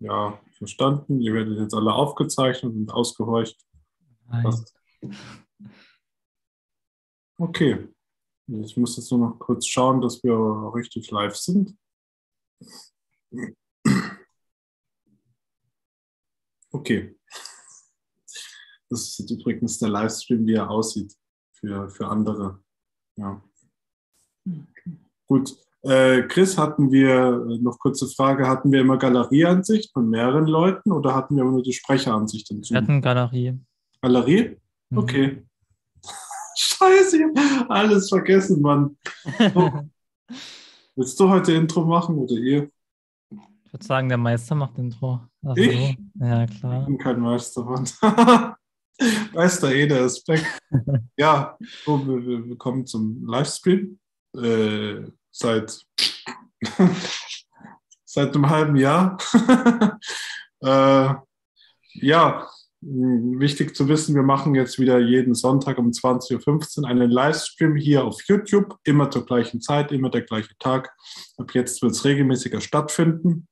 Ja, verstanden. Ihr werdet jetzt alle aufgezeichnet und ausgehorcht. Okay. Ich muss jetzt nur noch kurz schauen, dass wir richtig live sind. Okay. Das ist übrigens der Livestream, wie er aussieht für, für andere. Ja. Gut. Äh, Chris, hatten wir äh, noch kurze Frage, hatten wir immer Galerieansicht von mehreren Leuten oder hatten wir immer nur die Sprecheransicht hinzu? Wir hatten Galerie. Galerie? Mhm. Okay. Mhm. Scheiße, ich hab alles vergessen, Mann. Oh. Willst du heute Intro machen oder ihr? Ich würde sagen, der Meister macht Intro. Also, ich? Ja, klar. Ich bin kein Meister, Mann. Meister Ede ist weg. ja, so, wir, wir kommen zum Livestream. Äh, seit, seit einem halben Jahr. äh, ja, wichtig zu wissen, wir machen jetzt wieder jeden Sonntag um 20.15 Uhr einen Livestream hier auf YouTube, immer zur gleichen Zeit, immer der gleiche Tag. Ab jetzt wird es regelmäßiger stattfinden.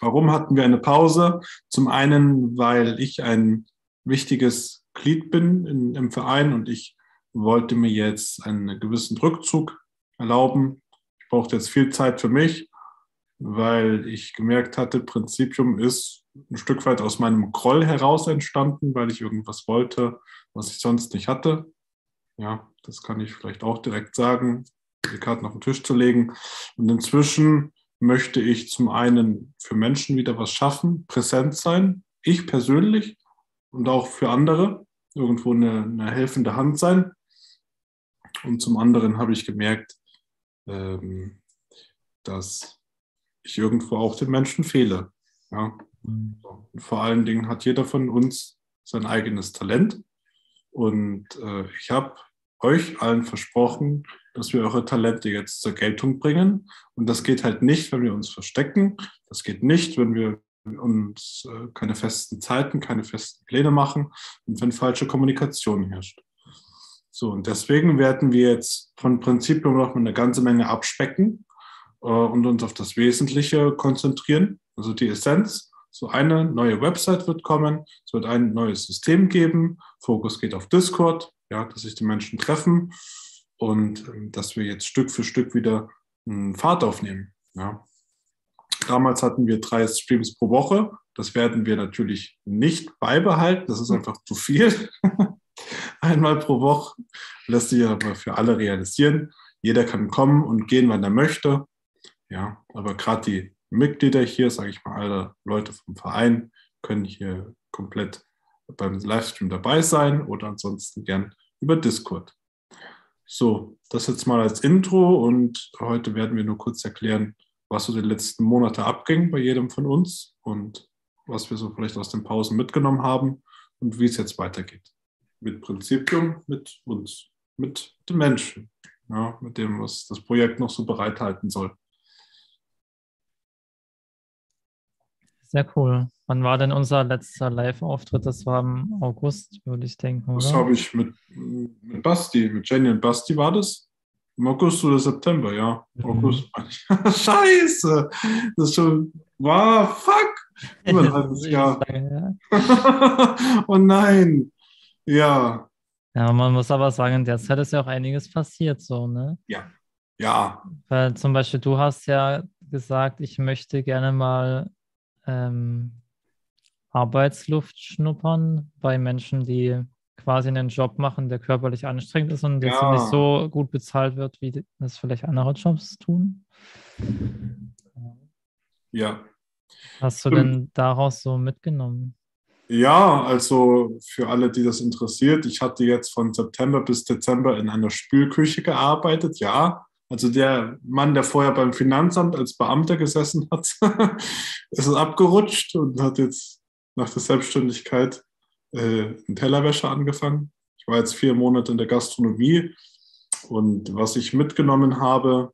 Warum hatten wir eine Pause? Zum einen, weil ich ein wichtiges Glied bin in, im Verein und ich wollte mir jetzt einen gewissen Rückzug erlauben. Brauchte jetzt viel Zeit für mich, weil ich gemerkt hatte, Prinzipium ist ein Stück weit aus meinem Groll heraus entstanden, weil ich irgendwas wollte, was ich sonst nicht hatte. Ja, das kann ich vielleicht auch direkt sagen, die Karten auf den Tisch zu legen. Und inzwischen möchte ich zum einen für Menschen wieder was schaffen, präsent sein, ich persönlich und auch für andere, irgendwo eine, eine helfende Hand sein. Und zum anderen habe ich gemerkt, ähm, dass ich irgendwo auch den Menschen fehle. Ja. Und vor allen Dingen hat jeder von uns sein eigenes Talent. Und äh, ich habe euch allen versprochen, dass wir eure Talente jetzt zur Geltung bringen. Und das geht halt nicht, wenn wir uns verstecken. Das geht nicht, wenn wir uns äh, keine festen Zeiten, keine festen Pläne machen und wenn falsche Kommunikation herrscht. So, und deswegen werden wir jetzt von Prinzipium noch eine ganze Menge abspecken äh, und uns auf das Wesentliche konzentrieren, also die Essenz. So eine neue Website wird kommen, es wird ein neues System geben, Fokus geht auf Discord, ja, dass sich die Menschen treffen und äh, dass wir jetzt Stück für Stück wieder einen Fahrt aufnehmen. Ja. Damals hatten wir drei Streams pro Woche. Das werden wir natürlich nicht beibehalten. Das ist einfach zu viel. Einmal pro Woche lässt sich aber für alle realisieren. Jeder kann kommen und gehen, wann er möchte. Ja, aber gerade die Mitglieder hier, sage ich mal, alle Leute vom Verein, können hier komplett beim Livestream dabei sein oder ansonsten gern über Discord. So, das jetzt mal als Intro und heute werden wir nur kurz erklären, was so die letzten Monate abging bei jedem von uns und was wir so vielleicht aus den Pausen mitgenommen haben und wie es jetzt weitergeht. Mit Prinzipium, mit uns, mit den Menschen, ja, mit dem, was das Projekt noch so bereithalten soll. Sehr cool. Wann war denn unser letzter Live-Auftritt? Das war im August, würde ich denken. Oder? Das habe ich mit, mit Basti, mit Jenny und Basti war das. Im August oder September, ja. Mhm. August. Scheiße! Das ist schon. Wow, fuck! Über ein halbes Jahr. oh nein! Ja. Ja, man muss aber sagen, in der Zeit ist ja auch einiges passiert, so, ne? Ja. Ja. Weil zum Beispiel, du hast ja gesagt, ich möchte gerne mal ähm, Arbeitsluft schnuppern bei Menschen, die quasi einen Job machen, der körperlich anstrengend ist und jetzt ja. nicht so gut bezahlt wird, wie das vielleicht andere Jobs tun. Ja. Hast du denn daraus so mitgenommen? Ja, also für alle, die das interessiert, ich hatte jetzt von September bis Dezember in einer Spülküche gearbeitet, ja. Also der Mann, der vorher beim Finanzamt als Beamter gesessen hat, ist abgerutscht und hat jetzt nach der Selbstständigkeit äh, einen Tellerwäscher angefangen. Ich war jetzt vier Monate in der Gastronomie und was ich mitgenommen habe,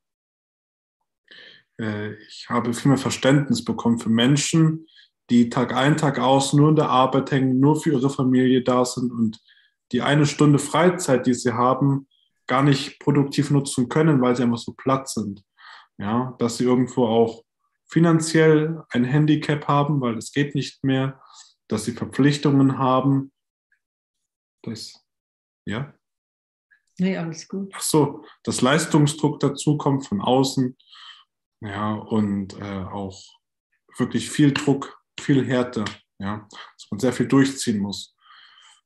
äh, ich habe viel mehr Verständnis bekommen für Menschen, die Tag ein, Tag aus nur in der Arbeit hängen, nur für ihre Familie da sind und die eine Stunde Freizeit, die sie haben, gar nicht produktiv nutzen können, weil sie einfach so platt sind. Ja, dass sie irgendwo auch finanziell ein Handicap haben, weil es geht nicht mehr, dass sie Verpflichtungen haben. Das, ja? Nee, alles gut. Ach so, dass Leistungsdruck dazu kommt von außen. Ja, und äh, auch wirklich viel Druck, viel Härte. Ja, dass man sehr viel durchziehen muss.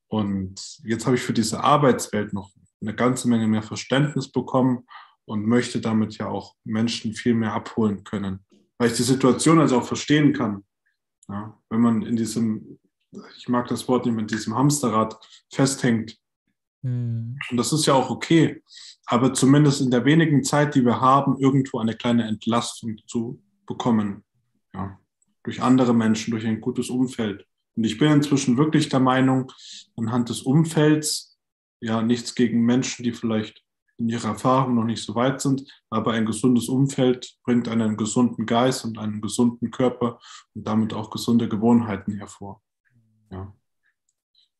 Und jetzt habe ich für diese Arbeitswelt noch eine ganze Menge mehr Verständnis bekommen und möchte damit ja auch Menschen viel mehr abholen können. Weil ich die Situation also auch verstehen kann. Ja, wenn man in diesem, ich mag das Wort nicht, in diesem Hamsterrad festhängt. Mhm. Und das ist ja auch okay. Aber zumindest in der wenigen Zeit, die wir haben, irgendwo eine kleine Entlastung zu bekommen. Ja, durch andere Menschen, durch ein gutes Umfeld. Und ich bin inzwischen wirklich der Meinung, anhand des Umfelds, ja, nichts gegen Menschen, die vielleicht in ihrer Erfahrung noch nicht so weit sind, aber ein gesundes Umfeld bringt einen gesunden Geist und einen gesunden Körper und damit auch gesunde Gewohnheiten hervor. Ja.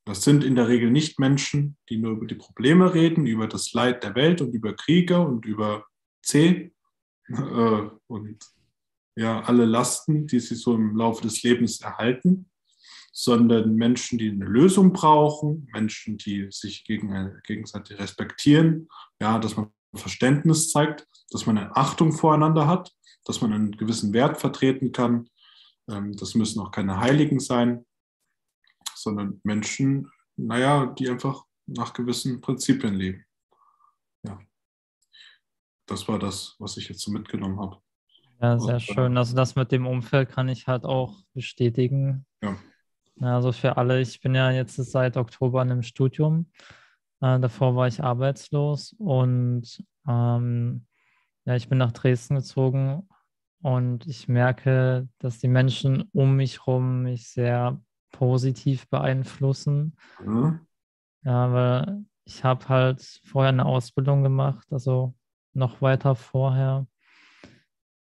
Das sind in der Regel nicht Menschen, die nur über die Probleme reden, über das Leid der Welt und über Kriege und über C äh, und ja, alle Lasten, die sie so im Laufe des Lebens erhalten, sondern Menschen, die eine Lösung brauchen, Menschen, die sich gegen, gegenseitig respektieren, ja, dass man Verständnis zeigt, dass man eine Achtung voreinander hat, dass man einen gewissen Wert vertreten kann. Ähm, das müssen auch keine Heiligen sein, sondern Menschen, naja, die einfach nach gewissen Prinzipien leben. Ja. Das war das, was ich jetzt so mitgenommen habe. Ja, sehr äh, schön. Also das mit dem Umfeld kann ich halt auch bestätigen. Ja. Also für alle, ich bin ja jetzt seit Oktober in einem Studium. Äh, davor war ich arbeitslos und ähm, ja, ich bin nach Dresden gezogen und ich merke, dass die Menschen um mich herum mich sehr positiv beeinflussen. Mhm. Ja, weil ich habe halt vorher eine Ausbildung gemacht, also noch weiter vorher.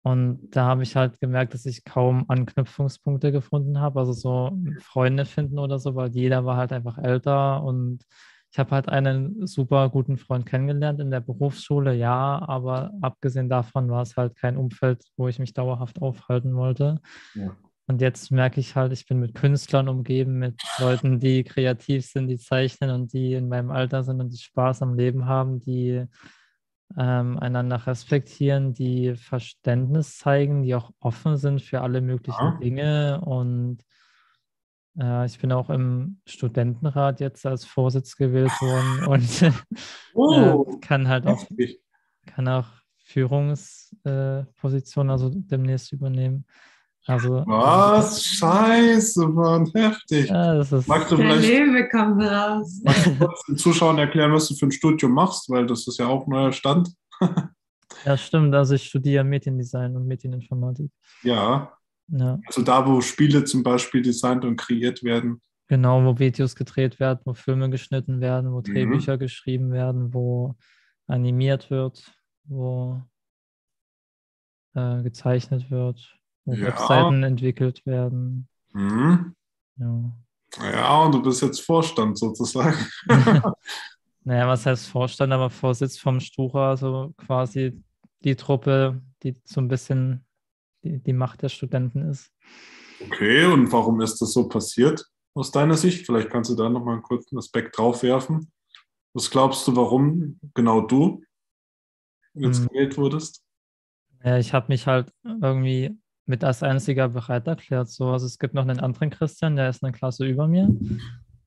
Und da habe ich halt gemerkt, dass ich kaum Anknüpfungspunkte gefunden habe, also so Freunde finden oder so, weil jeder war halt einfach älter und ich habe halt einen super guten Freund kennengelernt in der Berufsschule, ja, aber abgesehen davon war es halt kein Umfeld, wo ich mich dauerhaft aufhalten wollte. Ja. Und jetzt merke ich halt, ich bin mit Künstlern umgeben, mit Leuten, die kreativ sind, die zeichnen und die in meinem Alter sind und die Spaß am Leben haben, die ähm, einander respektieren, die Verständnis zeigen, die auch offen sind für alle möglichen ja. Dinge. Und äh, ich bin auch im Studentenrat jetzt als Vorsitz gewählt worden und äh, oh, äh, kann halt auch, kann auch Führungspositionen also demnächst übernehmen. Also, Was? Scheiße, Mann, heftig. Ja, das ist magst du der vielleicht, Lebe kommt raus. Magst du den Zuschauern erklären, was du für ein Studium machst, weil das ist ja auch ein neuer Stand. ja, stimmt. Also ich studiere Mediendesign und Medieninformatik. Ja. ja. Also da, wo Spiele zum Beispiel designt und kreiert werden. Genau, wo Videos gedreht werden, wo Filme geschnitten werden, wo mhm. Drehbücher mhm. geschrieben werden, wo animiert wird, wo äh, gezeichnet wird ja. Webseiten entwickelt werden. Mhm. Ja. ja, und du bist jetzt Vorstand sozusagen. naja, was heißt Vorstand, aber Vorsitz vom Stucha, also quasi die Truppe, die so ein bisschen die, die Macht der Studenten ist. Okay, und warum ist das so passiert aus deiner Sicht? Vielleicht kannst du da nochmal einen kurzen Aspekt drauf werfen. Was glaubst du, warum genau du jetzt hm. gewählt wurdest? Ja, ich habe mich halt irgendwie mit als einziger bereit erklärt. So, also es gibt noch einen anderen Christian, der ist eine Klasse über mir.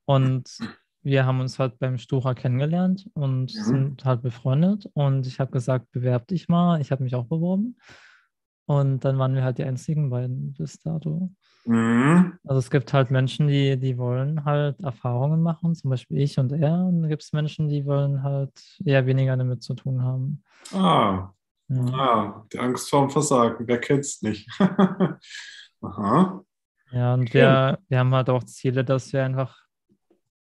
Und wir haben uns halt beim Stura kennengelernt und mhm. sind halt befreundet. Und ich habe gesagt, bewerb dich mal. Ich habe mich auch beworben. Und dann waren wir halt die einzigen beiden bis dato. Mhm. Also es gibt halt Menschen, die, die wollen halt Erfahrungen machen, zum Beispiel ich und er. Und dann gibt es Menschen, die wollen halt eher weniger damit zu tun haben. Ah, ja. Ah, die Angst vorm Versagen, wer kennt es nicht? Aha. Ja, und wir, wir haben halt auch Ziele, dass wir einfach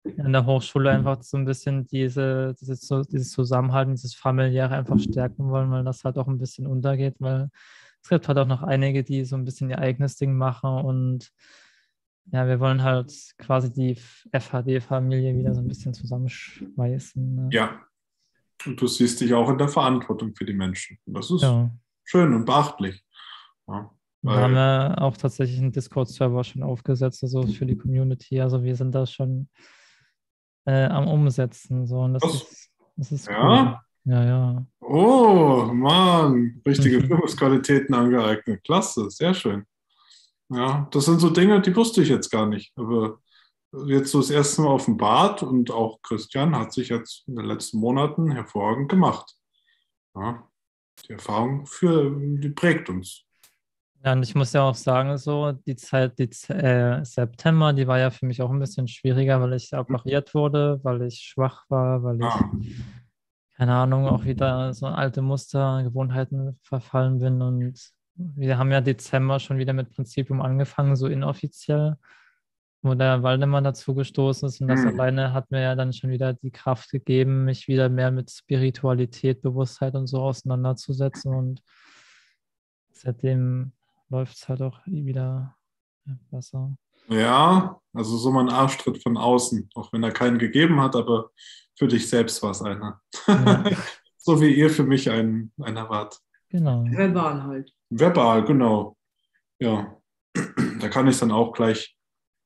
in der Hochschule einfach so ein bisschen diese, dieses, dieses Zusammenhalten, dieses familiäre einfach stärken wollen, weil das halt auch ein bisschen untergeht, weil es gibt halt auch noch einige, die so ein bisschen ihr eigenes Ding machen und ja, wir wollen halt quasi die FHD-Familie wieder so ein bisschen zusammenschweißen. Ne? Ja, und du siehst dich auch in der Verantwortung für die Menschen. Und das ist ja. schön und beachtlich. Ja. Wir haben ja auch tatsächlich einen Discord-Server schon aufgesetzt, also für die Community. Also wir sind da schon äh, am Umsetzen. So. Und das Was? ist, das ist Ja? cool. Ja, ja. Oh, Mann, richtige Mhm. Führungsqualitäten angeeignet. Klasse, sehr schön. Ja, das sind so Dinge, die wusste ich jetzt gar nicht. Aber jetzt so das erste Mal offenbart und auch Christian hat sich jetzt in den letzten Monaten hervorragend gemacht. Ja, die Erfahrung für, die prägt uns. Ja, und ich muss ja auch sagen, so die Zeit, die äh, September, die war ja für mich auch ein bisschen schwieriger, weil ich operiert wurde, weil ich schwach war, weil ich, Ah, keine Ahnung, auch wieder so alte Muster, Gewohnheiten verfallen bin. Und wir haben ja Dezember schon wieder mit Prinzipium angefangen, so inoffiziell, wo der Waldemar dazu gestoßen ist. Und das Mhm. alleine hat mir ja dann schon wieder die Kraft gegeben, mich wieder mehr mit Spiritualität, Bewusstheit und so auseinanderzusetzen. Und seitdem läuft es halt auch wieder besser. ja, also so mal ein Arschtritt von außen, auch wenn er keinen gegeben hat, aber für dich selbst war es einer. Ja. so wie ihr für mich ein, einer wart. Genau. Verbal halt. Verbal, genau. Ja, da kann ich dann auch gleich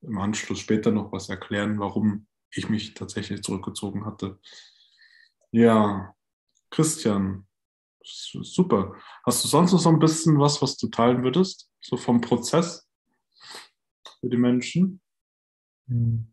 im Anschluss später noch was erklären, warum ich mich tatsächlich zurückgezogen hatte. Ja, Christian, super. Hast du sonst noch so ein bisschen was, was du teilen würdest? So vom Prozess für die Menschen? Hm.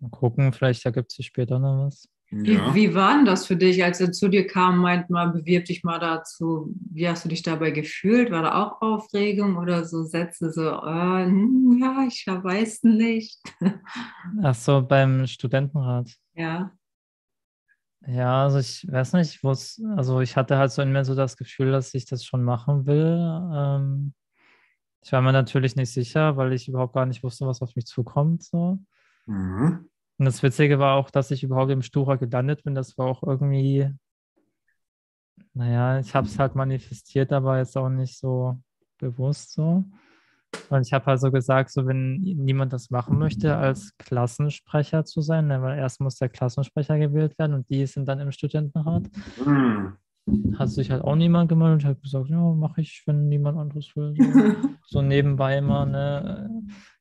Mal gucken, vielleicht ergibt sich später noch was. Wie, Ja. wie war denn das für dich, als er zu dir kam, meint mal, bewirb dich mal dazu. Wie hast du dich dabei gefühlt? War da auch Aufregung oder so Sätze so, äh, hm, ja, ich weiß nicht. Ach so, beim Studentenrat. Ja. Ja, also ich weiß nicht, wo es, also ich hatte halt so in mir so das Gefühl, dass ich das schon machen will. Ähm, ich war mir natürlich nicht sicher, weil ich überhaupt gar nicht wusste, was auf mich zukommt. So. Mhm. Und das Witzige war auch, dass ich überhaupt im Stura gelandet bin. Das war auch irgendwie, naja, ich habe es halt manifestiert, aber jetzt auch nicht so bewusst so. Und ich habe halt so gesagt, so wenn niemand das machen möchte, als Klassensprecher zu sein, ne, weil erst muss der Klassensprecher gewählt werden und die sind dann im Studentenrat, Mhm. hat sich halt auch niemand gemeldet und hat gesagt, ja, mache ich, wenn niemand anderes will. So, so nebenbei immer, ne,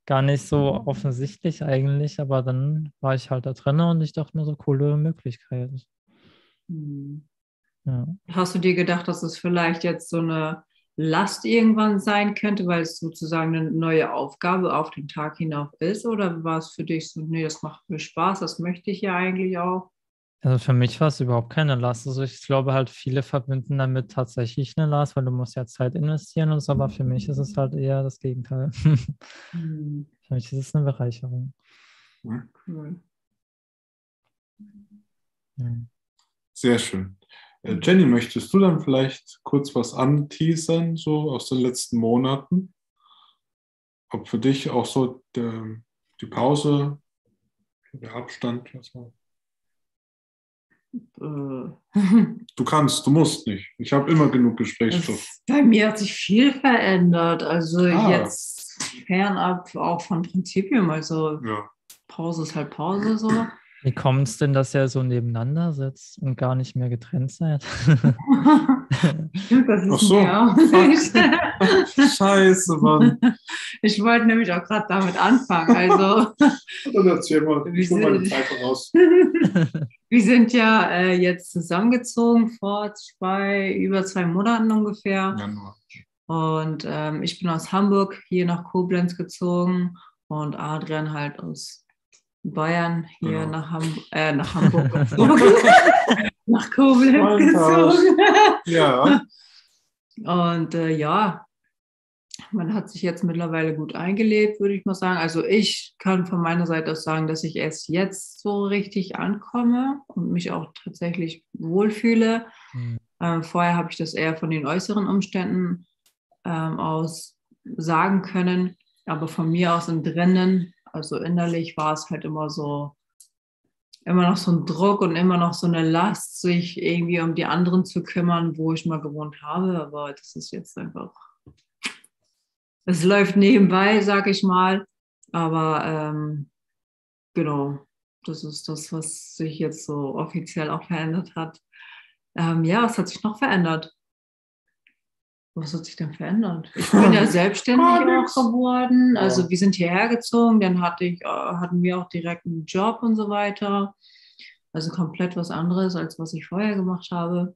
gar nicht so offensichtlich eigentlich, aber dann war ich halt da drin und ich dachte mir so, coole Möglichkeit. Hm. Ja. Hast du dir gedacht, dass es vielleicht jetzt so eine Last irgendwann sein könnte, weil es sozusagen eine neue Aufgabe auf den Tag hinauf ist? Oder war es für dich so, nee, das macht mir Spaß, das möchte ich ja eigentlich auch? Also für mich war es überhaupt keine Last. Also ich glaube halt, viele verbinden damit tatsächlich eine Last, weil du musst ja Zeit investieren und so, aber für mich ist es halt eher das Gegenteil. Hm, für mich ist es eine Bereicherung. cool. Ja. Sehr schön. Äh, Jenny, möchtest du dann vielleicht kurz was anteasern, so aus den letzten Monaten? Ob für dich auch so der, die Pause, der Abstand, was war? Äh, Du kannst, du musst nicht. Ich habe immer genug Gesprächsstoff. Es- Bei mir hat sich viel verändert. Also Ah. jetzt fernab auch von Prinzipium. Also Ja. Pause ist halt Pause so. Wie kommt es denn, dass ihr so nebeneinander sitzt und gar nicht mehr getrennt seid? Das ist Ach so. Scheiße, Mann. Ich wollte nämlich auch gerade damit anfangen. Also Dann erzähl mal, Wie ich hol meine Zeit raus. wir sind ja äh, jetzt zusammengezogen vor zwei, über zwei Monaten ungefähr. Januar. Und ähm, ich bin aus Hamburg hier nach Koblenz gezogen und Adrian halt aus Bayern hier Genau. nach, Ham äh, nach Hamburg gezogen. nach Koblenz gezogen. Ja. Und äh, ja, man hat sich jetzt mittlerweile gut eingelebt, würde ich mal sagen. Also ich kann von meiner Seite aus sagen, dass ich erst jetzt so richtig ankomme und mich auch tatsächlich wohlfühle. Hm. Ähm, vorher habe ich das eher von den äußeren Umständen ähm, aus sagen können, aber von mir aus im Drinnen, also innerlich war es halt immer so, immer noch so ein Druck und immer noch so eine Last, sich irgendwie um die anderen zu kümmern, wo ich mal gewohnt habe. Aber das ist jetzt einfach, es läuft nebenbei, sag ich mal. Aber ähm, genau, das ist das, was sich jetzt so offiziell auch verändert hat. Ähm, ja, was hat sich noch verändert? was hat sich denn verändert? Ich bin ja selbstständig auch geworden. Also wir sind hierher gezogen, dann hatte ich, äh, hatten wir auch direkt einen Job und so weiter. Also komplett was anderes, als was ich vorher gemacht habe.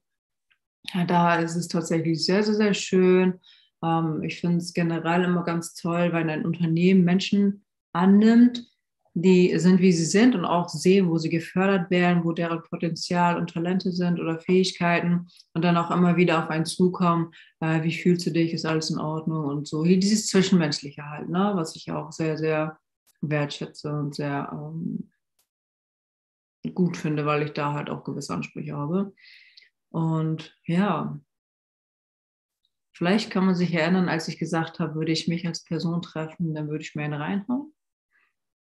Ja, da ist es tatsächlich sehr, sehr, sehr schön. Ähm, ich finde es generell immer ganz toll, wenn ein Unternehmen Menschen annimmt, die sind, wie sie sind und auch sehen, wo sie gefördert werden, wo deren Potenzial und Talente sind oder Fähigkeiten und dann auch immer wieder auf einen zukommen, äh, wie fühlst du dich, ist alles in Ordnung und so. Dieses Zwischenmenschliche halt, ne, was ich auch sehr, sehr wertschätze und sehr ähm, gut finde, weil ich da halt auch gewisse Ansprüche habe. Und ja, vielleicht kann man sich erinnern, als ich gesagt habe, würde ich mich als Person treffen, dann würde ich mir eine reinhauen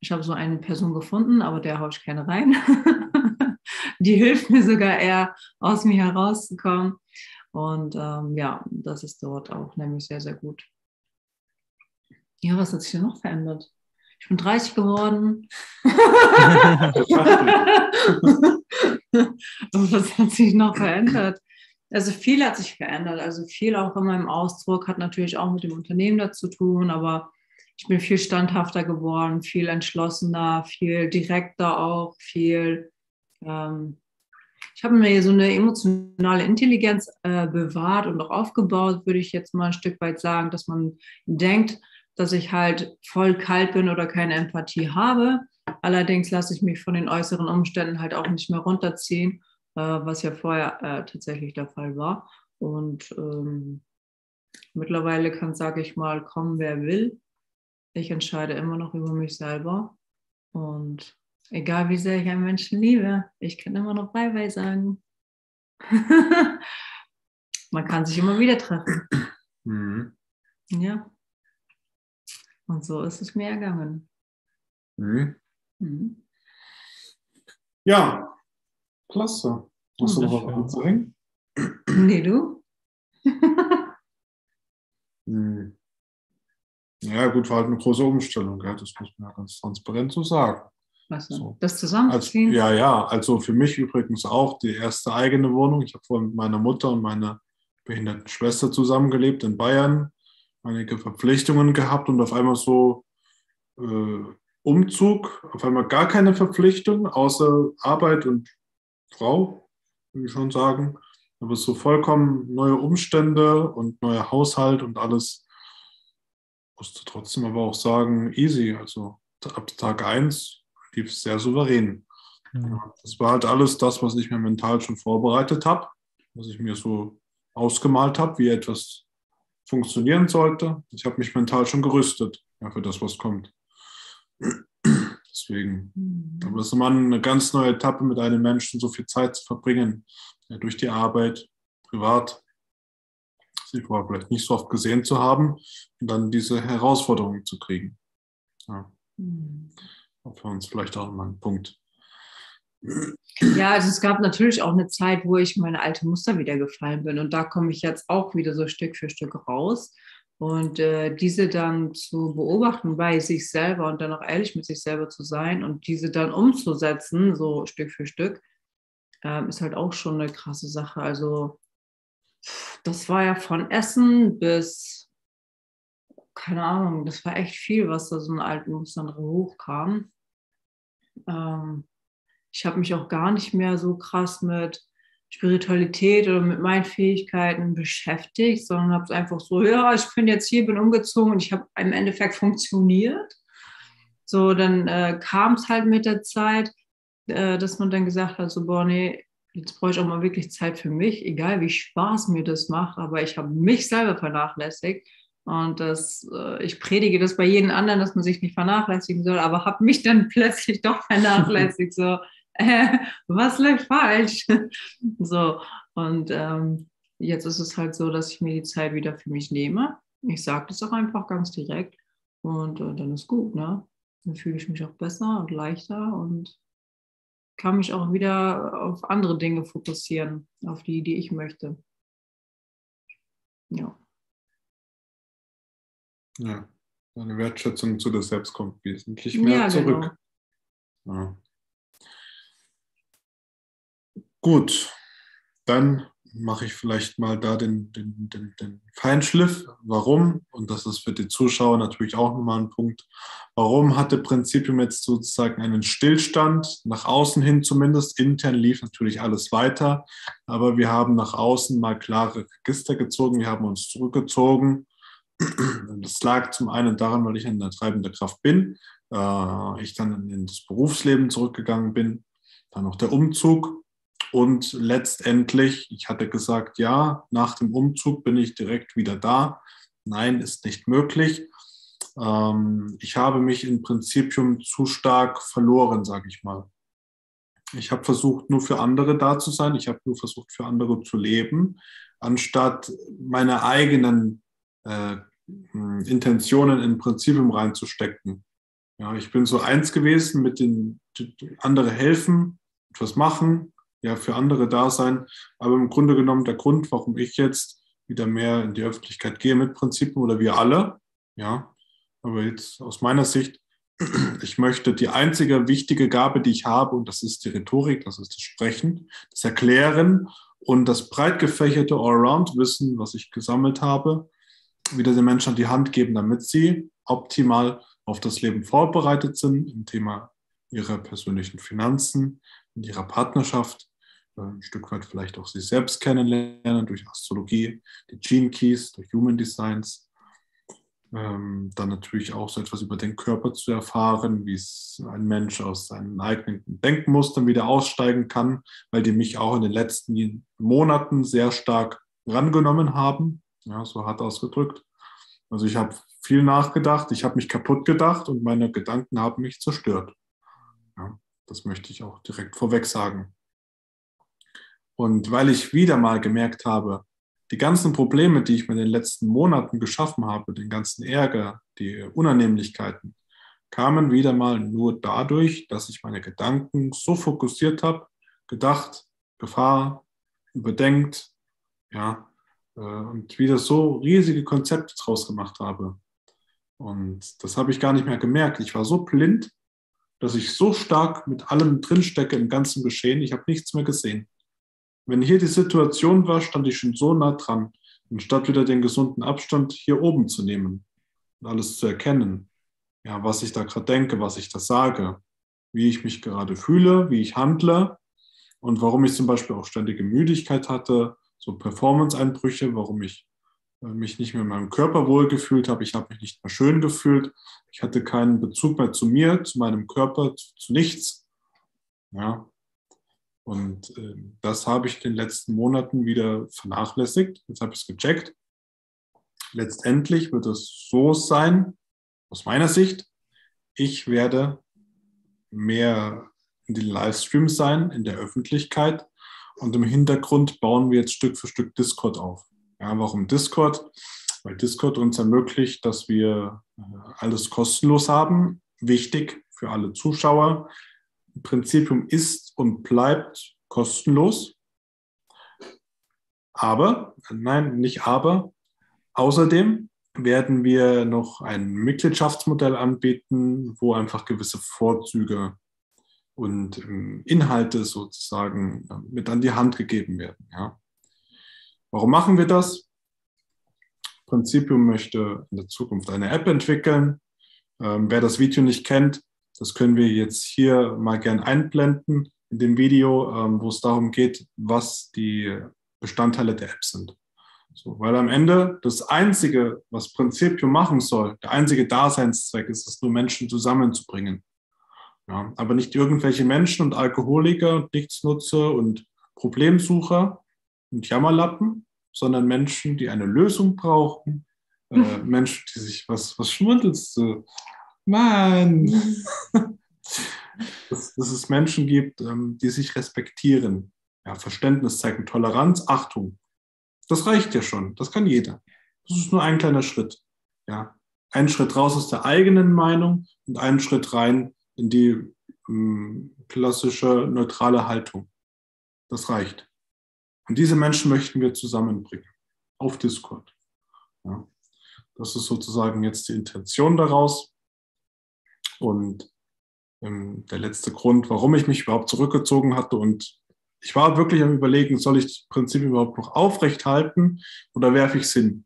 ich habe so eine Person gefunden, aber der haue ich keine rein. die hilft mir sogar eher, aus mir herauszukommen. Und ähm, ja, das ist dort auch nämlich sehr, sehr gut. Ja, was hat sich denn noch verändert? Ich bin 30 geworden. was hat sich noch verändert? Also viel hat sich verändert. Also viel auch in meinem Ausdruck hat natürlich auch mit dem Unternehmen dazu tun, aber ich bin viel standhafter geworden, viel entschlossener, viel direkter auch, viel. Ähm, ich habe mir so eine emotionale Intelligenz äh, bewahrt und auch aufgebaut, würde ich jetzt mal ein Stück weit sagen, dass man denkt, dass ich halt voll kalt bin oder keine Empathie habe. Allerdings lasse ich mich von den äußeren Umständen halt auch nicht mehr runterziehen, was ja vorher äh, tatsächlich der Fall war. Und ähm, mittlerweile kann, sage ich mal, kommen, wer will. Ich entscheide immer noch über mich selber. Und egal wie sehr ich einen Menschen liebe, ich kann immer noch Bye-bye sagen. Man kann sich immer wieder treffen. Mhm. Ja. Und so ist es mir ergangen. Mhm. Mhm. Ja, klasse. Hast du noch was anzuhängen? Nee, du? mhm. Ja, gut, war halt eine große Umstellung, ja, das muss man ja ganz transparent so sagen. Was so. Das zusammenziehen? Also, ja, ja, also für mich übrigens auch die erste eigene Wohnung. Ich habe vorhin mit meiner Mutter und meiner behinderten Schwester zusammengelebt in Bayern, einige Verpflichtungen gehabt und auf einmal so äh, Umzug, auf einmal gar keine Verpflichtung, außer Arbeit und Frau, würde ich schon sagen. Aber so vollkommen neue Umstände und neuer Haushalt und alles musste trotzdem aber auch sagen, easy. Also ab Tag 1 lief es sehr souverän. Mhm. Das war halt alles das, was ich mir mental schon vorbereitet habe, was ich mir so ausgemalt habe, wie etwas funktionieren sollte. Ich habe mich mental schon gerüstet ja, für das, was kommt. Deswegen, mhm. aber das ist immer eine ganz neue Etappe, mit einem Menschen so viel Zeit zu verbringen, ja, durch die Arbeit, privat, sie vorher vielleicht nicht so oft gesehen zu haben und dann diese Herausforderungen zu kriegen. Ja. Mhm. Für uns vielleicht auch mal ein Punkt. Ja, also es gab natürlich auch eine Zeit, wo ich meine alte Muster wieder gefallen bin. Und da komme ich jetzt auch wieder so Stück für Stück raus. Und äh, diese dann zu beobachten bei sich selber und dann auch ehrlich mit sich selber zu sein und diese dann umzusetzen, so Stück für Stück, äh, ist halt auch schon eine krasse Sache. Also das war ja von Essen bis, keine Ahnung, das war echt viel, was da so in alten Mustern hochkam. Ähm, ich habe mich auch gar nicht mehr so krass mit Spiritualität oder mit meinen Fähigkeiten beschäftigt, sondern habe es einfach so, ja, ich bin jetzt hier, bin umgezogen und ich habe im Endeffekt funktioniert. So, dann äh, kam es halt mit der Zeit, äh, dass man dann gesagt hat, so, boah, nee, jetzt brauche ich auch mal wirklich Zeit für mich, egal wie Spaß mir das macht, aber ich habe mich selber vernachlässigt. Und das, äh, ich predige das bei jedem anderen, dass man sich nicht vernachlässigen soll, aber habe mich dann plötzlich doch vernachlässigt. So, äh, was läuft falsch? so, und ähm, jetzt ist es halt so, dass ich mir die Zeit wieder für mich nehme. Ich sage das auch einfach ganz direkt und äh, dann ist gut, ne? Dann fühle ich mich auch besser und leichter und kann mich auch wieder auf andere Dinge fokussieren, auf die, die ich möchte. Ja. Ja, eine Wertschätzung zu dir selbst kommt wesentlich mehr ja, zurück. Genau. Ja. Gut, dann mache ich vielleicht mal da den, den, den, den Feinschliff. Warum? Und das ist für die Zuschauer natürlich auch nochmal ein Punkt. Warum hatte Prinzipium jetzt sozusagen einen Stillstand? Nach außen hin zumindest. Intern lief natürlich alles weiter. Aber wir haben nach außen mal klare Register gezogen. Wir haben uns zurückgezogen. Das lag zum einen daran, weil ich eine treibende Kraft bin. Äh, ich dann in das Berufsleben zurückgegangen bin. Dann noch der Umzug und letztendlich, ich hatte gesagt, ja, nach dem Umzug bin ich direkt wieder da. Nein, ist nicht möglich. Ähm, ich habe mich im Prinzipium zu stark verloren, sage ich mal. Ich habe versucht, nur für andere da zu sein. Ich habe nur versucht, für andere zu leben, anstatt meine eigenen äh, Intentionen in Prinzipium reinzustecken. Ja, ich bin so eins gewesen mit den, andere helfen, etwas machen, ja, für andere da sein. Aber im Grunde genommen der Grund, warum ich jetzt wieder mehr in die Öffentlichkeit gehe mit Prinzipien oder wir alle, ja, aber jetzt aus meiner Sicht, ich möchte die einzige wichtige Gabe, die ich habe, und das ist die Rhetorik, das ist das Sprechen, das Erklären und das breit gefächerte Allround-Wissen, was ich gesammelt habe, wieder den Menschen an die Hand geben, damit sie optimal auf das Leben vorbereitet sind im Thema ihrer persönlichen Finanzen, in ihrer Partnerschaft, ein Stück weit vielleicht auch sich selbst kennenlernen durch Astrologie, die Gene Keys, durch Human Designs. Ähm, dann natürlich auch so etwas über den Körper zu erfahren, wie es ein Mensch aus seinen eigenen Denkmustern wieder aussteigen kann, weil die mich auch in den letzten Monaten sehr stark rangenommen haben, ja, so hart ausgedrückt. Also ich habe viel nachgedacht, ich habe mich kaputt gedacht und meine Gedanken haben mich zerstört. Ja, das möchte ich auch direkt vorweg sagen. Und weil ich wieder mal gemerkt habe, die ganzen Probleme, die ich mir in den letzten Monaten geschaffen habe, den ganzen Ärger, die Unannehmlichkeiten, kamen wieder mal nur dadurch, dass ich meine Gedanken so fokussiert habe, gedacht, Gefahr, überdenkt, ja, äh, und wieder so riesige Konzepte draus gemacht habe. Und das habe ich gar nicht mehr gemerkt. Ich war so blind, dass ich so stark mit allem drinstecke im ganzen Geschehen. Ich habe nichts mehr gesehen. Wenn hier die Situation war, stand ich schon so nah dran, anstatt wieder den gesunden Abstand hier oben zu nehmen und alles zu erkennen. Ja, was ich da gerade denke, was ich da sage, wie ich mich gerade fühle, wie ich handle und warum ich zum Beispiel auch ständige Müdigkeit hatte, so Performance-Einbrüche, warum ich äh, mich nicht mehr in meinem Körper wohlgefühlt habe. Ich habe mich nicht mehr schön gefühlt. Ich hatte keinen Bezug mehr zu mir, zu meinem Körper, zu, zu nichts. Ja, und äh, das habe ich in den letzten Monaten wieder vernachlässigt. Jetzt habe ich es gecheckt. Letztendlich wird es so sein, aus meiner Sicht, ich werde mehr in den Livestreams sein, in der Öffentlichkeit. Und im Hintergrund bauen wir jetzt Stück für Stück Discord auf. Ja, warum Discord? Weil Discord uns ermöglicht, dass wir äh, alles kostenlos haben. Wichtig für alle Zuschauer. Prinzipium ist und bleibt kostenlos. Aber, nein, nicht aber, außerdem werden wir noch ein Mitgliedschaftsmodell anbieten, wo einfach gewisse Vorzüge und ähm, Inhalte sozusagen äh, mit an die Hand gegeben werden. Ja. Warum machen wir das? Prinzipium möchte in der Zukunft eine App entwickeln. Ähm, wer das Video nicht kennt, das können wir jetzt hier mal gern einblenden in dem Video, ähm, wo es darum geht, was die Bestandteile der App sind. So, weil am Ende das Einzige, was Prinzipium machen soll, der einzige Daseinszweck ist es, nur Menschen zusammenzubringen. Ja, aber nicht irgendwelche Menschen und Alkoholiker und Nichtsnutzer und Problemsucher und Jammerlappen, sondern Menschen, die eine Lösung brauchen, äh, Menschen, die sich, was, was schmunzelst du? Mann! dass, dass, es Menschen gibt, ähm, die sich respektieren, ja, Verständnis zeigen, Toleranz, Achtung. Das reicht ja schon. Das kann jeder. Das ist nur ein kleiner Schritt. Ja. Ein Schritt raus aus der eigenen Meinung und einen Schritt rein in die ähm, klassische neutrale Haltung. Das reicht. Und diese Menschen möchten wir zusammenbringen auf Discord. Ja. Das ist sozusagen jetzt die Intention daraus. Und ähm, der letzte Grund, warum ich mich überhaupt zurückgezogen hatte und ich war wirklich am Überlegen, soll ich das Prinzip überhaupt noch aufrecht halten oder werfe ich es hin?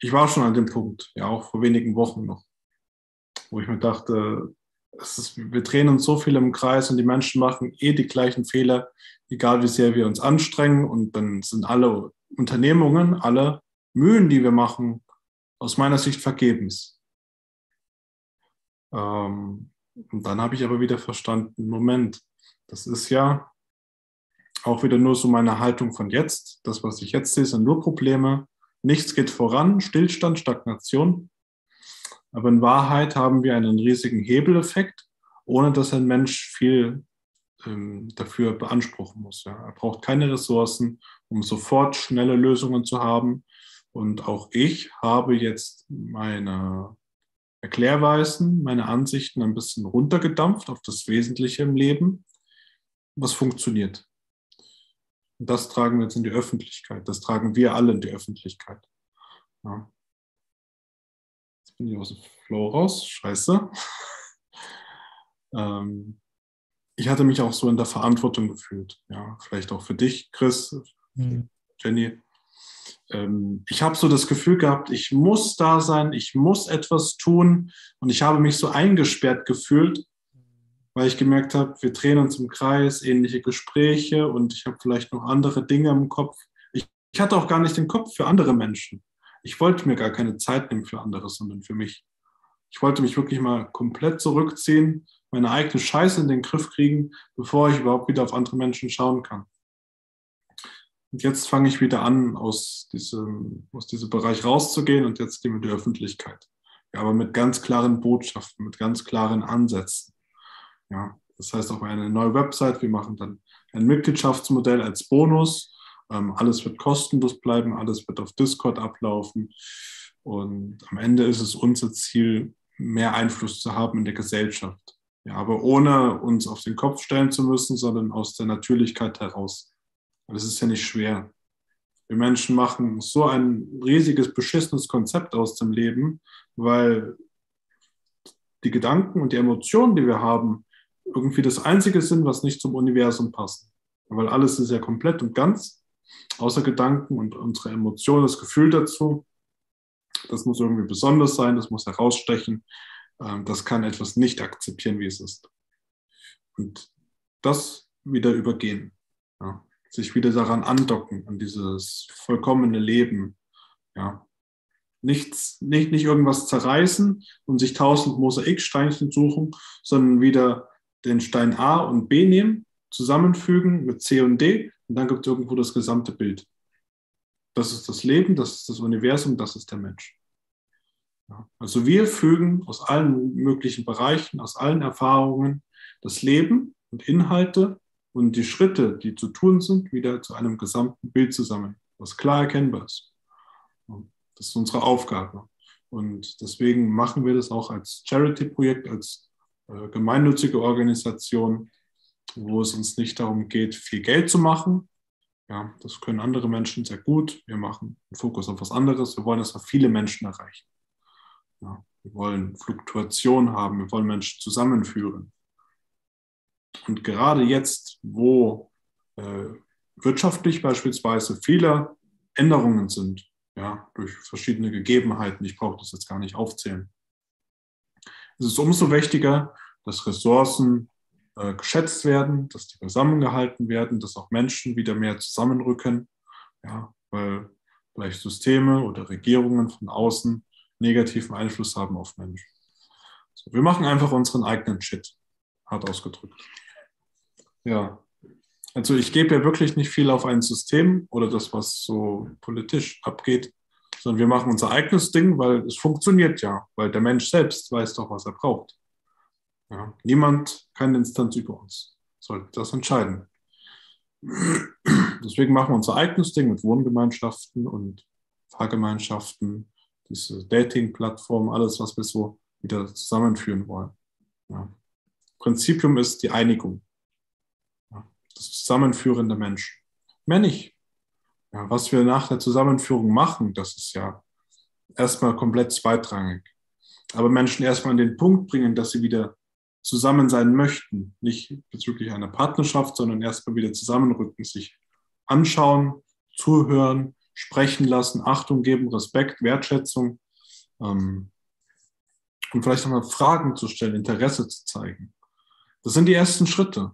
Ich war schon an dem Punkt, ja, auch vor wenigen Wochen noch, wo ich mir dachte, ist, wir drehen uns so viel im Kreis und die Menschen machen eh die gleichen Fehler, egal wie sehr wir uns anstrengen. Und dann sind alle Unternehmungen, alle Mühen, die wir machen, aus meiner Sicht vergebens. Ähm, und dann habe ich aber wieder verstanden, Moment, das ist ja auch wieder nur so meine Haltung von jetzt. Das, was ich jetzt sehe, sind nur Probleme. Nichts geht voran, Stillstand, Stagnation. Aber in Wahrheit haben wir einen riesigen Hebeleffekt, ohne dass ein Mensch viel ähm, dafür beanspruchen muss. Ja. Er braucht keine Ressourcen, um sofort schnelle Lösungen zu haben. Und auch ich habe jetzt meine Erklärweisen, meine Ansichten ein bisschen runtergedampft auf das Wesentliche im Leben, was funktioniert. Und das tragen wir jetzt in die Öffentlichkeit. Das tragen wir alle in die Öffentlichkeit. Ja. Jetzt bin ich aus dem Flow raus. Scheiße. ähm, ich hatte mich auch so in der Verantwortung gefühlt. Ja, vielleicht auch für dich, Chris, mhm. Jenny. Ähm, ich habe so das Gefühl gehabt, ich muss da sein, ich muss etwas tun. Und ich habe mich so eingesperrt gefühlt, weil ich gemerkt habe, wir drehen uns im Kreis, ähnliche Gespräche und ich habe vielleicht noch andere Dinge im Kopf. Ich, ich hatte auch gar nicht den Kopf für andere Menschen ich wollte mir gar keine Zeit nehmen für andere, sondern für mich. Ich wollte mich wirklich mal komplett zurückziehen, meine eigene Scheiße in den Griff kriegen, bevor ich überhaupt wieder auf andere Menschen schauen kann. Und jetzt fange ich wieder an, aus diesem, aus diesem Bereich rauszugehen und jetzt gehen wir in die Öffentlichkeit. Ja, aber mit ganz klaren Botschaften, mit ganz klaren Ansätzen. Ja, das heißt auch eine neue Website. Wir machen dann ein Mitgliedschaftsmodell als Bonus ähm, alles wird kostenlos bleiben, alles wird auf Discord ablaufen. Und am Ende ist es unser Ziel, mehr Einfluss zu haben in der Gesellschaft. Ja, aber ohne uns auf den Kopf stellen zu müssen, sondern aus der Natürlichkeit heraus. Das ist ja nicht schwer. Wir Menschen machen so ein riesiges, beschissenes Konzept aus dem Leben, weil die Gedanken und die Emotionen, die wir haben, irgendwie das Einzige sind, was nicht zum Universum passt. Weil alles ist ja komplett und ganz außer Gedanken und unsere Emotionen, das Gefühl dazu. Das muss irgendwie besonders sein, das muss herausstechen. Ähm, das kann etwas nicht akzeptieren, wie es ist. Und das wieder übergehen. Ja. Sich wieder daran andocken, an dieses vollkommene Leben. Ja. Nichts, nicht, nicht irgendwas zerreißen und sich tausend Mosaiksteinchen suchen, sondern wieder den Stein A und B nehmen, zusammenfügen mit C und D und dann gibt es irgendwo das gesamte Bild. Das ist das Leben, das ist das Universum, das ist der Mensch. Ja, also wir fügen aus allen möglichen Bereichen, aus allen Erfahrungen das Leben und Inhalte und die Schritte, die zu tun sind, wieder zu einem gesamten Bild zusammen, was klar erkennbar ist. Das ist unsere Aufgabe. Und deswegen machen wir das auch als Charity-Projekt, als äh, gemeinnützige Organisation, wo es uns nicht darum geht, viel Geld zu machen. Ja, das können andere Menschen sehr gut. Wir machen einen Fokus auf was anderes. Wir wollen, dass wir viele Menschen erreichen. Ja, wir wollen Fluktuation haben. Wir wollen Menschen zusammenführen. Und gerade jetzt, wo äh, wirtschaftlich beispielsweise viele Änderungen sind, ja, durch verschiedene Gegebenheiten, ich brauche das jetzt gar nicht aufzählen, ist es umso wichtiger, dass Ressourcen äh, geschätzt werden, dass die zusammengehalten werden, dass auch Menschen wieder mehr zusammenrücken, ja, weil vielleicht Systeme oder Regierungen von außen negativen Einfluss haben auf Menschen. So, wir machen einfach unseren eigenen Shit, hart ausgedrückt. Ja, also ich gebe ja wirklich nicht viel auf ein System oder das, was so politisch abgeht, sondern wir machen unser eigenes Ding, weil es funktioniert ja, weil der Mensch selbst weiß doch, was er braucht. Ja, niemand, keine Instanz über uns sollte das entscheiden. Deswegen machen wir unser eigenes Ding mit Wohngemeinschaften und Fahrgemeinschaften, diese Dating-Plattformen, alles, was wir so wieder zusammenführen wollen. Ja. Prinzipium ist die Einigung. Das Zusammenführen der Menschen. Mehr nicht. Ja, was wir nach der Zusammenführung machen, das ist ja erstmal komplett zweitrangig. Aber Menschen erstmal an den Punkt bringen, dass sie wieder zusammen sein möchten, nicht bezüglich einer Partnerschaft, sondern erstmal wieder zusammenrücken, sich anschauen, zuhören, sprechen lassen, Achtung geben, Respekt, Wertschätzung ähm, und vielleicht nochmal Fragen zu stellen, Interesse zu zeigen. Das sind die ersten Schritte.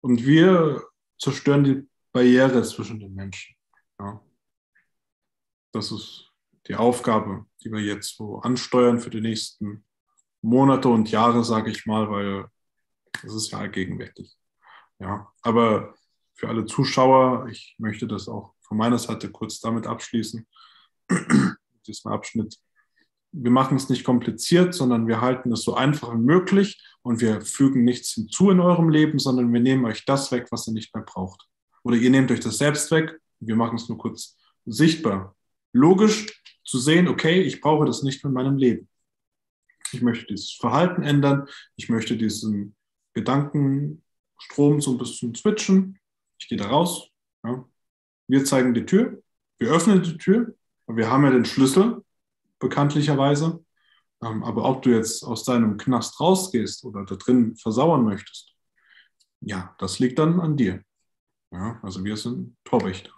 Und wir zerstören die Barriere zwischen den Menschen. Ja. Das ist die Aufgabe, die wir jetzt so ansteuern für die nächsten Monate und Jahre, sage ich mal, weil das ist ja allgegenwärtig. Ja, aber für alle Zuschauer, ich möchte das auch von meiner Seite kurz damit abschließen, diesen Abschnitt. Wir machen es nicht kompliziert, sondern wir halten es so einfach wie möglich und wir fügen nichts hinzu in eurem Leben, sondern wir nehmen euch das weg, was ihr nicht mehr braucht. Oder ihr nehmt euch das selbst weg. Wir machen es nur kurz sichtbar. Logisch zu sehen, okay, ich brauche das nicht in meinem Leben. Ich möchte dieses Verhalten ändern. Ich möchte diesen Gedankenstrom so ein bisschen switchen. Ich gehe da raus. Ja. Wir zeigen die Tür. Wir öffnen die Tür. Wir haben ja den Schlüssel, bekanntlicherweise. Ähm, aber ob du jetzt aus deinem Knast rausgehst oder da drin versauern möchtest, ja, das liegt dann an dir. Ja, also wir sind Torwächter.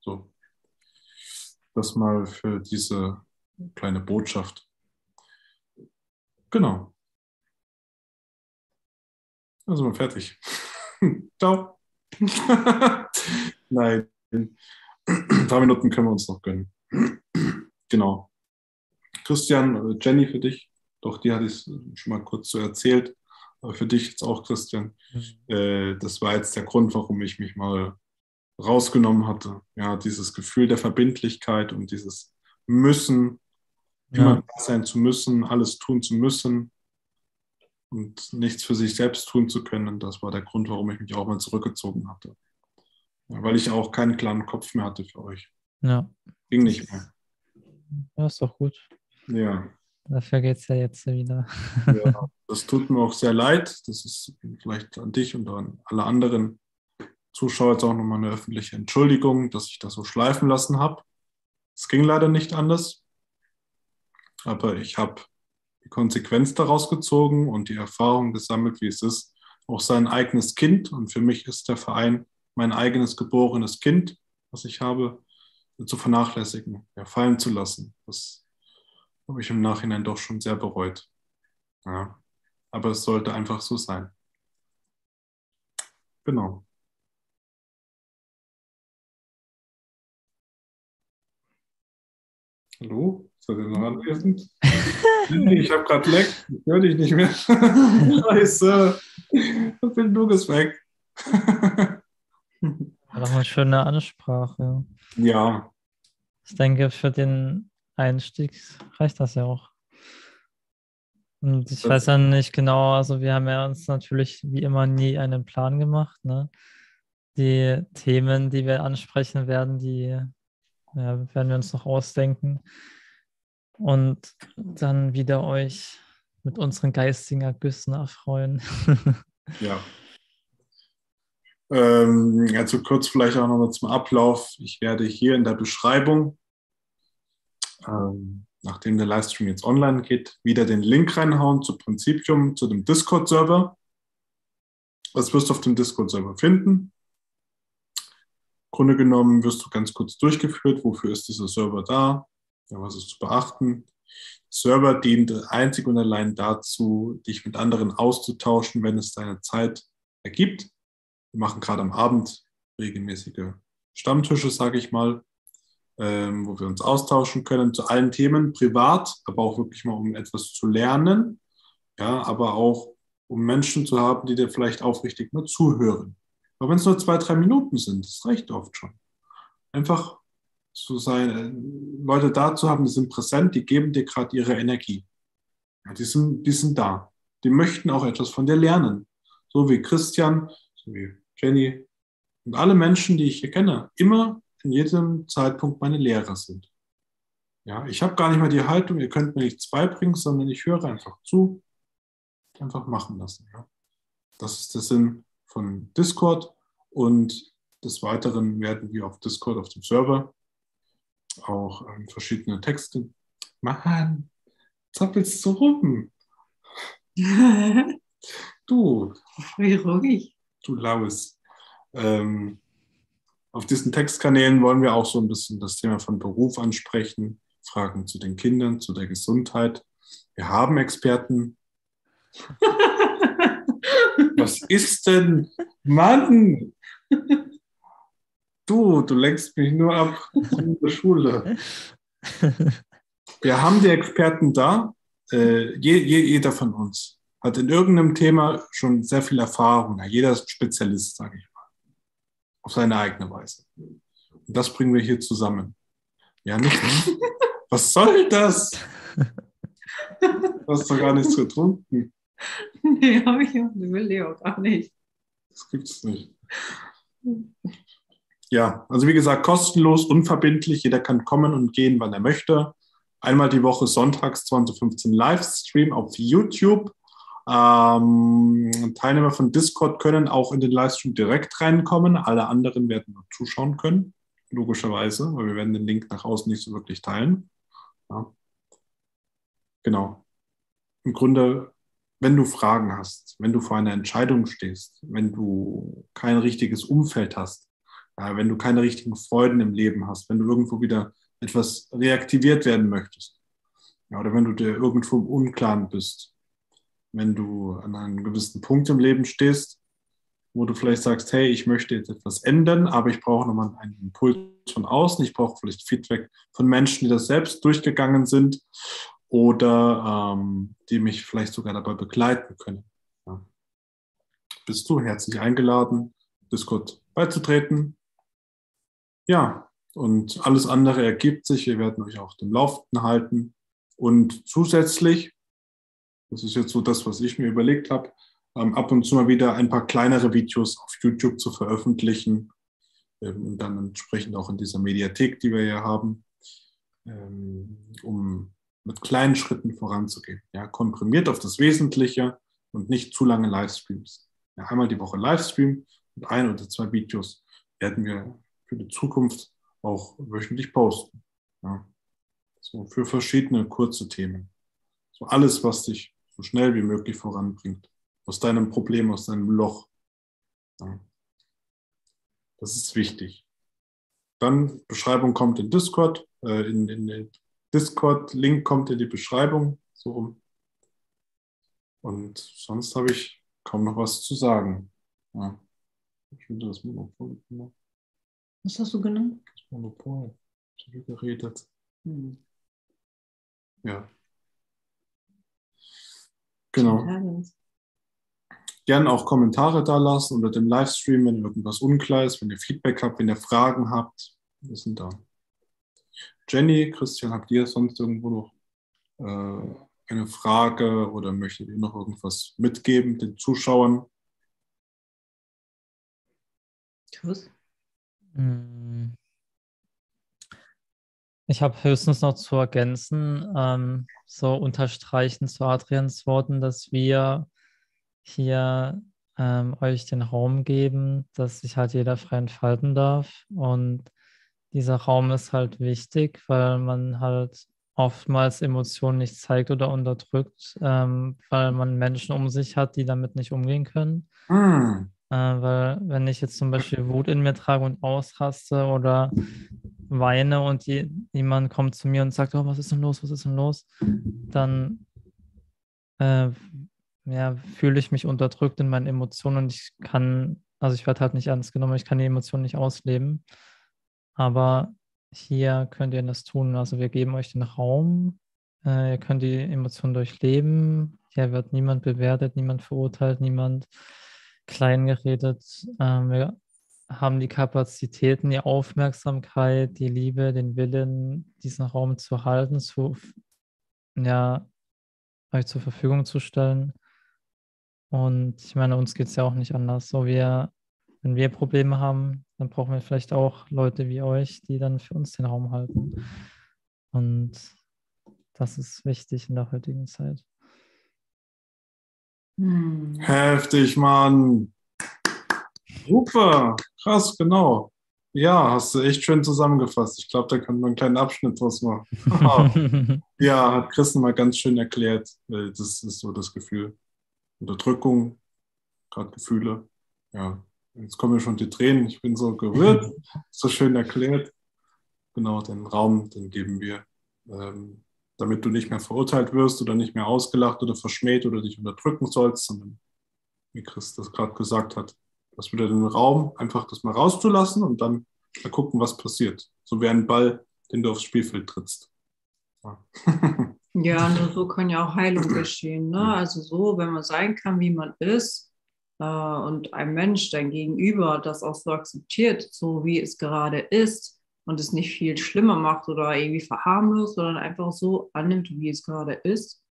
So. Das mal für diese kleine Botschaft. Genau. Also mal fertig. Ciao. Nein. Ein paar Minuten können wir uns noch gönnen. genau. Christian, Jenny für dich. Doch, die hatte ich schon mal kurz so erzählt. Aber für dich jetzt auch, Christian. Mhm. Äh, das war jetzt der Grund, warum ich mich mal rausgenommen hatte. Ja, dieses Gefühl der Verbindlichkeit und dieses Müssen, immer ja. sein zu müssen, alles tun zu müssen und nichts für sich selbst tun zu können. Und das war der Grund, warum ich mich auch mal zurückgezogen hatte. Ja, weil ich auch keinen klaren Kopf mehr hatte für euch. Ja. Ging nicht mehr. Ja, ist doch gut. Ja. Dafür geht es ja jetzt wieder. ja, das tut mir auch sehr leid. Das ist vielleicht an dich und an alle anderen Zuschauer jetzt auch nochmal eine öffentliche Entschuldigung, dass ich das so schleifen lassen habe. Es ging leider nicht anders. Aber ich habe die Konsequenz daraus gezogen und die Erfahrung gesammelt, wie es ist, auch sein eigenes Kind. Und für mich ist der Verein mein eigenes geborenes Kind, was ich habe, zu vernachlässigen, ja, fallen zu lassen. Das habe ich im Nachhinein doch schon sehr bereut. Ja. Aber es sollte einfach so sein. Genau. Hallo? Seid ihr noch anwesend? ich habe gerade Leck. Ich höre dich nicht mehr. Scheiße. Das Bildung ist weg. War doch eine schöne Ansprache. Ja. Ich denke, für den Einstieg reicht das ja auch. Und ich das weiß ja nicht genau, also wir haben ja uns natürlich wie immer nie einen Plan gemacht. Ne? Die Themen, die wir ansprechen werden, die ja, werden wir uns noch ausdenken. Und dann wieder euch mit unseren geistigen Ergüssen erfreuen. ja. Ähm, also kurz vielleicht auch nochmal zum Ablauf. Ich werde hier in der Beschreibung, ähm, nachdem der Livestream jetzt online geht, wieder den Link reinhauen zu Prinzipium, zu dem Discord-Server. Das wirst du auf dem Discord-Server finden. Grunde genommen wirst du ganz kurz durchgeführt, wofür ist dieser Server da, ja, was ist zu beachten. Server dient einzig und allein dazu, dich mit anderen auszutauschen, wenn es deine Zeit ergibt. Wir machen gerade am Abend regelmäßige Stammtische, sage ich mal, ähm, wo wir uns austauschen können zu allen Themen, privat, aber auch wirklich mal, um etwas zu lernen, ja, aber auch um Menschen zu haben, die dir vielleicht aufrichtig mal zuhören. Aber wenn es nur zwei, drei Minuten sind, das reicht oft schon. Einfach zu sein, äh, Leute da zu haben, die sind präsent, die geben dir gerade ihre Energie. Ja, die, sind, die sind da. Die möchten auch etwas von dir lernen. So wie Christian, so wie Jenny und alle Menschen, die ich hier kenne, immer in jedem Zeitpunkt meine Lehrer sind. Ja, ich habe gar nicht mal die Haltung, ihr könnt mir nichts beibringen, sondern ich höre einfach zu, einfach machen lassen. Ja. Das ist der Sinn von Discord und des Weiteren werden wir auf Discord, auf dem Server, auch ähm, verschiedene Texte. Mann, zappelst du rum? Du, Wie ruhig. Du Laues. Ähm, auf diesen Textkanälen wollen wir auch so ein bisschen das Thema von Beruf ansprechen, Fragen zu den Kindern, zu der Gesundheit. Wir haben Experten. Was ist denn? Mann! Du, du lenkst mich nur ab in der Schule. Wir haben die Experten da. Äh, je, je, jeder von uns hat in irgendeinem Thema schon sehr viel Erfahrung. Jeder ist Spezialist, sage ich mal. Auf seine eigene Weise. Und das bringen wir hier zusammen. Ja, nicht? Was soll das? Du hast doch gar nichts getrunken. Nee, habe ich auch, will ich auch gar nicht. Das gibt's nicht. Ja, also wie gesagt, kostenlos, unverbindlich. Jeder kann kommen und gehen, wann er möchte. Einmal die Woche sonntags 2015 Livestream auf YouTube. Ähm, Teilnehmer von Discord können auch in den Livestream direkt reinkommen. Alle anderen werden nur zuschauen können, logischerweise, weil wir werden den Link nach außen nicht so wirklich teilen. Ja. Genau. Im Grunde, wenn du Fragen hast, wenn du vor einer Entscheidung stehst, wenn du kein richtiges Umfeld hast, ja, wenn du keine richtigen Freuden im Leben hast, wenn du irgendwo wieder etwas reaktiviert werden möchtest, ja, oder wenn du dir irgendwo im Unklaren bist, wenn du an einem gewissen Punkt im Leben stehst, wo du vielleicht sagst, hey, ich möchte jetzt etwas ändern, aber ich brauche nochmal einen Impuls von außen, ich brauche vielleicht Feedback von Menschen, die das selbst durchgegangen sind oder ähm, die mich vielleicht sogar dabei begleiten können. Ja. Bist du herzlich eingeladen, Discord beizutreten. Ja, und alles andere ergibt sich. Wir werden euch auch dem Laufenden halten. Und zusätzlich, das ist jetzt so das, was ich mir überlegt habe, ähm, ab und zu mal wieder ein paar kleinere Videos auf YouTube zu veröffentlichen ähm, und dann entsprechend auch in dieser Mediathek, die wir hier haben, ähm, um mit kleinen Schritten voranzugehen. Ja, komprimiert auf das Wesentliche und nicht zu lange Livestreams. Ja, einmal die Woche Livestream und ein oder zwei Videos werden wir für die Zukunft auch wöchentlich posten. Ja. So für verschiedene kurze Themen. So alles, was dich so schnell wie möglich voranbringt. Aus deinem Problem, aus deinem Loch. Ja. Das ist wichtig. Dann Beschreibung kommt in Discord, äh, in, in, in Discord-Link kommt in die Beschreibung. So rum. Und sonst habe ich kaum noch was zu sagen. Ja. Ich finde das Monopol. Was hast du genannt? Das Monopol. Ich habe geredet. Hm. Ja. Genau. Gerne auch Kommentare da lassen unter dem Livestream, wenn irgendwas unklar ist, wenn ihr Feedback habt, wenn ihr Fragen habt. Wir sind da. Jenny, Christian, habt ihr sonst irgendwo noch äh, eine Frage oder möchtet ihr noch irgendwas mitgeben den Zuschauern? Tschüss. Mm. Ich habe höchstens noch zu ergänzen, ähm, so unterstreichen zu Adrians Worten, dass wir hier ähm, euch den Raum geben, dass sich halt jeder frei entfalten darf. Und dieser Raum ist halt wichtig, weil man halt oftmals Emotionen nicht zeigt oder unterdrückt, ähm, weil man Menschen um sich hat, die damit nicht umgehen können. Hm. Äh, weil wenn ich jetzt zum Beispiel Wut in mir trage und ausraste oder weine und die, jemand kommt zu mir und sagt, oh, was ist denn los, was ist denn los, dann äh, ja, fühle ich mich unterdrückt in meinen Emotionen und ich kann, also ich werde halt nicht ernst genommen, ich kann die Emotionen nicht ausleben. Aber hier könnt ihr das tun. Also wir geben euch den Raum, äh, ihr könnt die Emotionen durchleben. Hier wird niemand bewertet, niemand verurteilt, niemand kleingeredet. Ähm, wir haben die Kapazitäten, die Aufmerksamkeit, die Liebe, den Willen, diesen Raum zu halten, zu, ja, euch zur Verfügung zu stellen. Und ich meine, uns geht es ja auch nicht anders. So, wir, wenn wir Probleme haben, dann brauchen wir vielleicht auch Leute wie euch, die dann für uns den Raum halten. Und das ist wichtig in der heutigen Zeit. Hm. Heftig, Mann. Super, krass, genau. Ja, hast du echt schön zusammengefasst. Ich glaube, da kann man einen kleinen Abschnitt draus machen. ja, hat Christen mal ganz schön erklärt. Das ist so das Gefühl. Unterdrückung, gerade Gefühle. Ja, jetzt kommen mir schon die Tränen. Ich bin so gerührt, so schön erklärt. Genau, den Raum, den geben wir, ähm, damit du nicht mehr verurteilt wirst oder nicht mehr ausgelacht oder verschmäht oder dich unterdrücken sollst, sondern wie Chris das gerade gesagt hat, das wieder den Raum, einfach das mal rauszulassen und dann mal gucken, was passiert. So wie ein Ball, den du aufs Spielfeld trittst. Ja. Ja, nur so kann ja auch Heilung geschehen. Ne? Also so, wenn man sein kann, wie man ist äh, und ein Mensch, dein Gegenüber, das auch so akzeptiert, so wie es gerade ist und es nicht viel schlimmer macht oder irgendwie verharmlost, sondern einfach so annimmt, wie es gerade ist,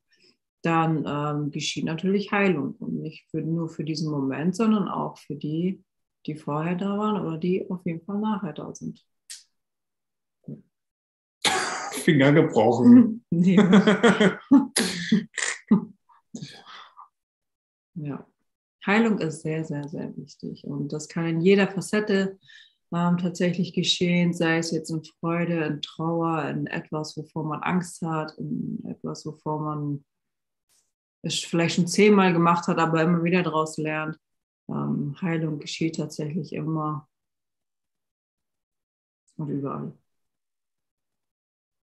dann ähm, geschieht natürlich Heilung. Und nicht für, nur für diesen Moment, sondern auch für die, die vorher da waren oder die auf jeden Fall nachher da sind. Finger gebrochen. Ja. Heilung ist sehr, sehr, sehr wichtig. Und das kann in jeder Facette ähm, tatsächlich geschehen, sei es jetzt in Freude, in Trauer, in etwas, wovor man Angst hat, in etwas, wovor man es vielleicht schon zehnmal gemacht hat, aber immer wieder daraus lernt. Ähm, Heilung geschieht tatsächlich immer und überall.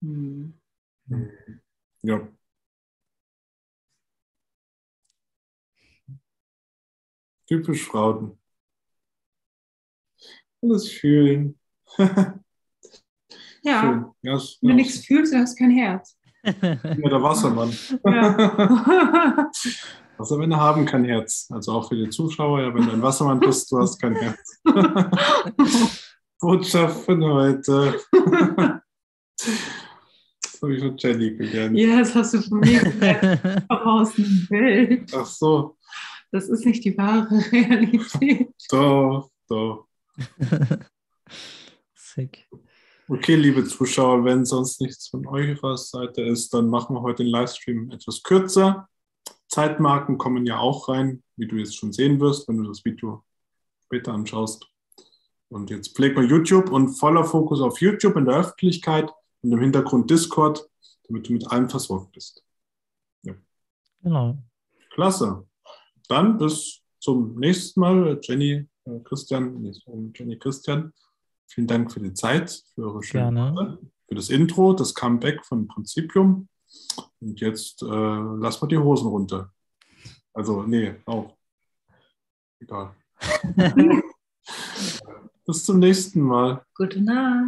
Hm. Ja. Typisch Frauen. Alles fühlen. Ja, Schön. Wenn du nichts fühlst, hast du kein Herz. Ja, der Wassermann. Ja. Wassermänner haben kein Herz. Also auch für die Zuschauer, ja, wenn du ein Wassermann bist, du hast kein Herz. Botschaft von heute. Das habe ich von Jenny gelernt. ja, das hast du von mir gelernt. Aus dem Bild. Ach so, Das ist nicht die wahre Realität. doch, doch. Sick. Okay, liebe Zuschauer, wenn sonst nichts von eurer Seite ist, dann machen wir heute den Livestream etwas kürzer. Zeitmarken kommen ja auch rein, wie du jetzt schon sehen wirst, wenn du das Video später anschaust. Und jetzt pflegt man YouTube und voller Fokus auf YouTube in der Öffentlichkeit und im Hintergrund Discord, damit du mit allem versorgt bist. Genau. Klasse. Dann bis zum nächsten Mal, Jenny, äh, Christian, nee, Jenny, Christian. Vielen Dank für die Zeit, für eure schönen Gerne. Für das Intro, das Comeback von Prinzipium. Und jetzt äh, lassen wir die Hosen runter. Also, nee, auch. Egal. Bis zum nächsten Mal. Gute Nacht.